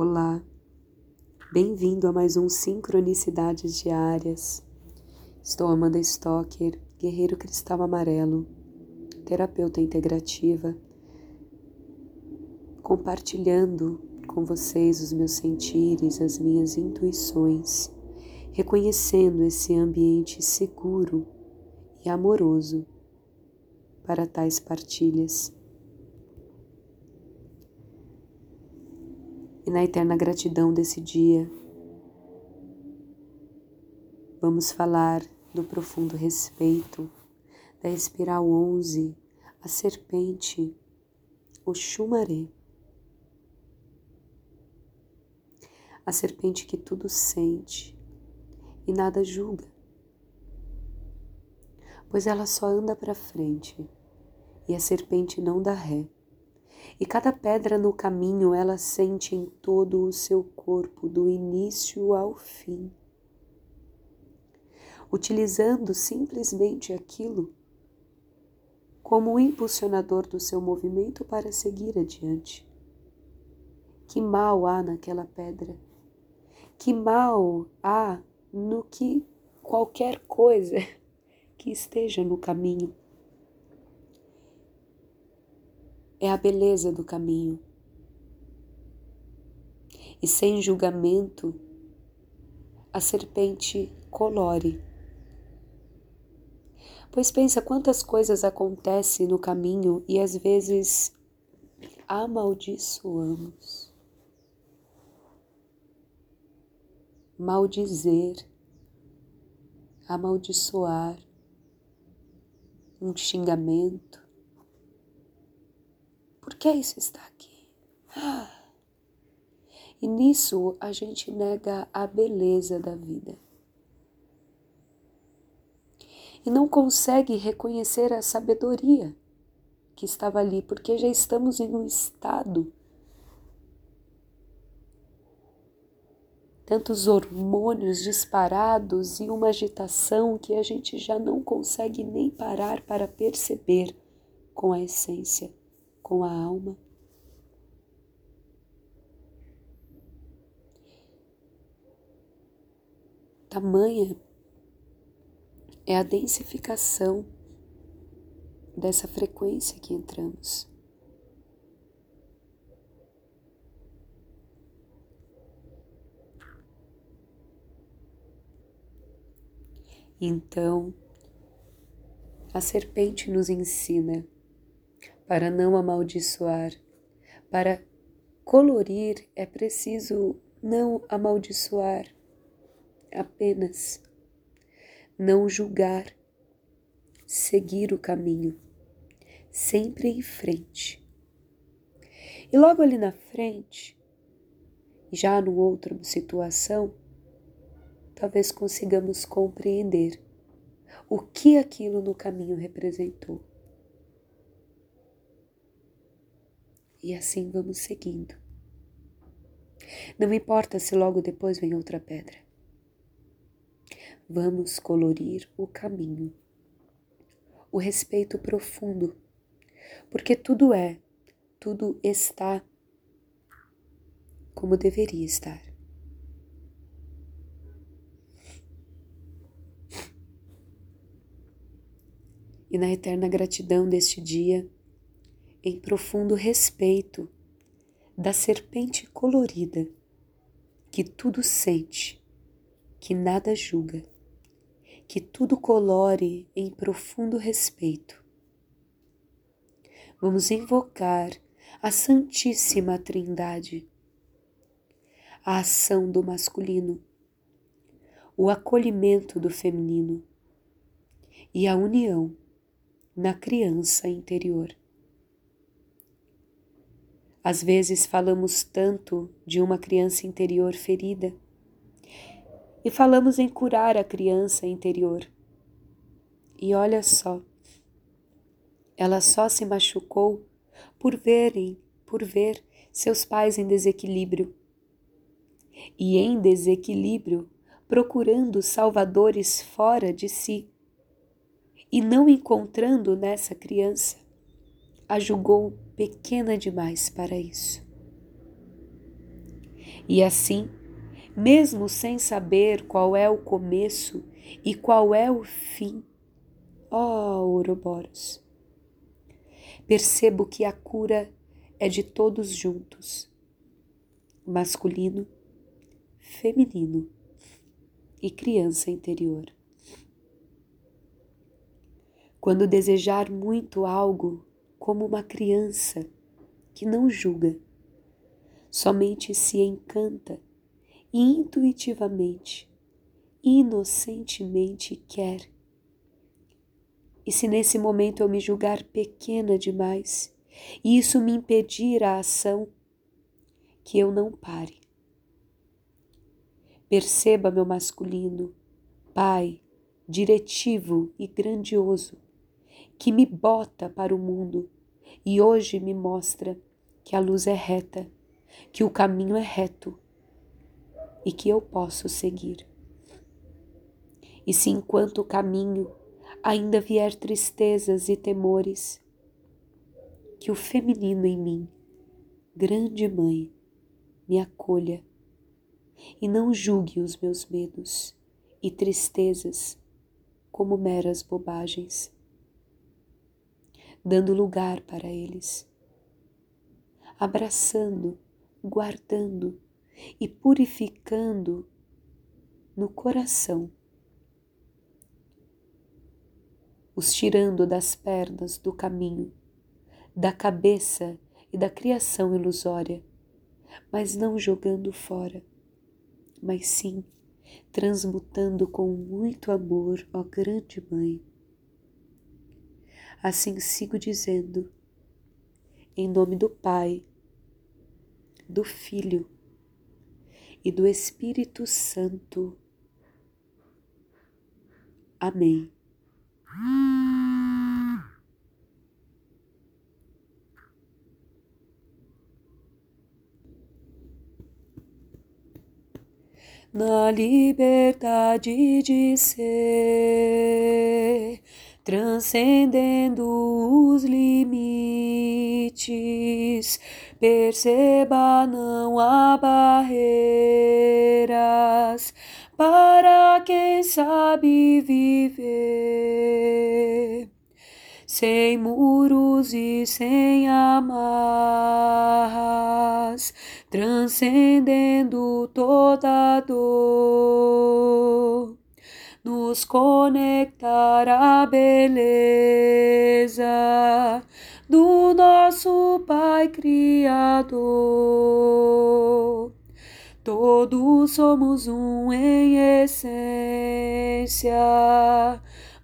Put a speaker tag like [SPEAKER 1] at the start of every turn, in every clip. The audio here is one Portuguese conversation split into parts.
[SPEAKER 1] Olá, bem-vindo a mais um Sincronicidades Diárias. Estou Amanda Stocker, guerreiro cristal amarelo, terapeuta integrativa, compartilhando com vocês os meus sentires, as minhas intuições, reconhecendo esse ambiente seguro e amoroso para tais partilhas. E na eterna gratidão desse dia, vamos falar do profundo respeito da espiral 11, a serpente, o chumaré. A serpente que tudo sente e nada julga, pois ela só anda para frente e a serpente não dá ré e cada pedra no caminho ela sente em todo o seu corpo, do início ao fim. Utilizando simplesmente aquilo como o impulsionador do seu movimento para seguir adiante. Que mal há naquela pedra? Que mal há no que qualquer coisa que esteja no caminho? É a beleza do caminho. E sem julgamento, a serpente colore. Pois pensa quantas coisas acontecem no caminho e às vezes amaldiçoamos. Maldizer, amaldiçoar, um xingamento, que isso está aqui? E nisso a gente nega a beleza da vida. E não consegue reconhecer a sabedoria que estava ali, porque já estamos em um estado tantos hormônios disparados e uma agitação que a gente já não consegue nem parar para perceber com a essência com a alma. Tamanha é a densificação dessa frequência que entramos. Então, a serpente nos ensina para não amaldiçoar. Para colorir é preciso não amaldiçoar, apenas não julgar, seguir o caminho, sempre em frente. E logo ali na frente, já numa outra situação, talvez consigamos compreender o que aquilo no caminho representou. E assim vamos seguindo. Não importa se logo depois vem outra pedra. Vamos colorir o caminho, o respeito profundo, porque tudo é, tudo está como deveria estar. E na eterna gratidão deste dia, em profundo respeito da serpente colorida que tudo sente, que nada julga, que tudo colore em profundo respeito. Vamos invocar a Santíssima Trindade, a ação do masculino, o acolhimento do feminino e a união na criança interior. Às vezes falamos tanto de uma criança interior ferida e falamos em curar a criança interior. E olha só, ela só se machucou por verem, por ver seus pais em desequilíbrio. E em desequilíbrio, procurando salvadores fora de si e não encontrando nessa criança a julgou pequena demais para isso. E assim, mesmo sem saber qual é o começo e qual é o fim, ó oh, Ouroboros, percebo que a cura é de todos juntos, masculino, feminino e criança interior. Quando desejar muito algo, como uma criança que não julga, somente se encanta e intuitivamente, inocentemente quer. E se nesse momento eu me julgar pequena demais e isso me impedir a ação, que eu não pare. Perceba meu masculino, pai, diretivo e grandioso, que me bota para o mundo e hoje me mostra que a luz é reta, que o caminho é reto e que eu posso seguir. E se enquanto o caminho ainda vier tristezas e temores, que o feminino em mim, grande mãe, me acolha e não julgue os meus medos e tristezas como meras bobagens, dando lugar para eles, abraçando, guardando e purificando no coração, os tirando das pernas do caminho, da cabeça e da criação ilusória, mas não jogando fora, mas sim transmutando com muito amor, ó grande Mãe. Assim sigo dizendo, em nome do Pai, do Filho e do Espírito Santo. Amém. Na liberdade de ser, transcendendo os limites, Perceba, não há barreiras para quem sabe viver. Sem muros e sem amarras, transcendendo toda dor nos conectar à beleza do nosso Pai Criador. Todos somos um em essência,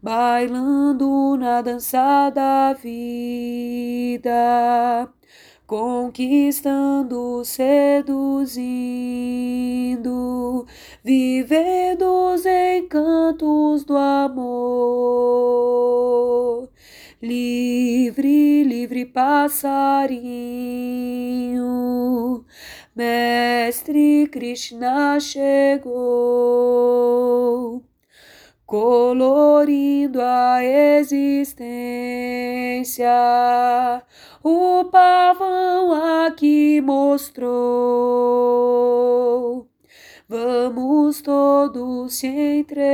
[SPEAKER 1] bailando na dança da vida, conquistando, seduzindo, vivendo os encantos do amor livre, livre passarinho, Mestre Krishna chegou, colorindo a existência. O pavão aqui mostrou. Vamos todos se entregando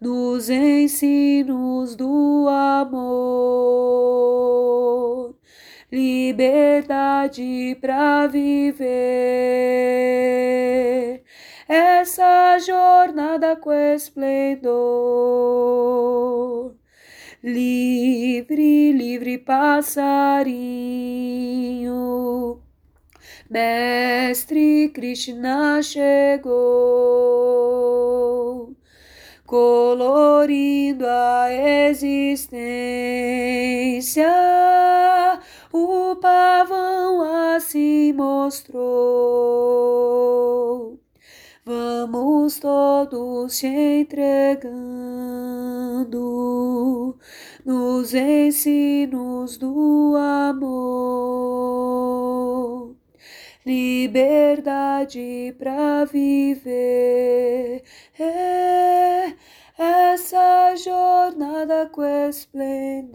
[SPEAKER 1] nos ensinos do amor, liberdade para viver essa jornada com esplendor. Livre, livre passarinho, Mestre Krishna chegou colorindo a existência. O pavão assim mostrou. Vamos todos se entregando nos ensinos do amor liberdade para viver. É essa jornada com esplendor.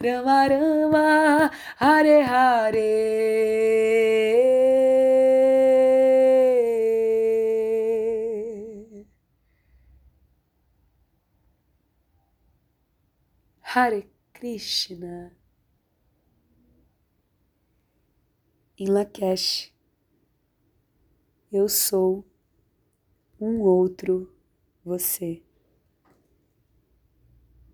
[SPEAKER 1] Rama Rama, Hare Hare. Hare Krishna. Em Lakesh, eu sou um outro você.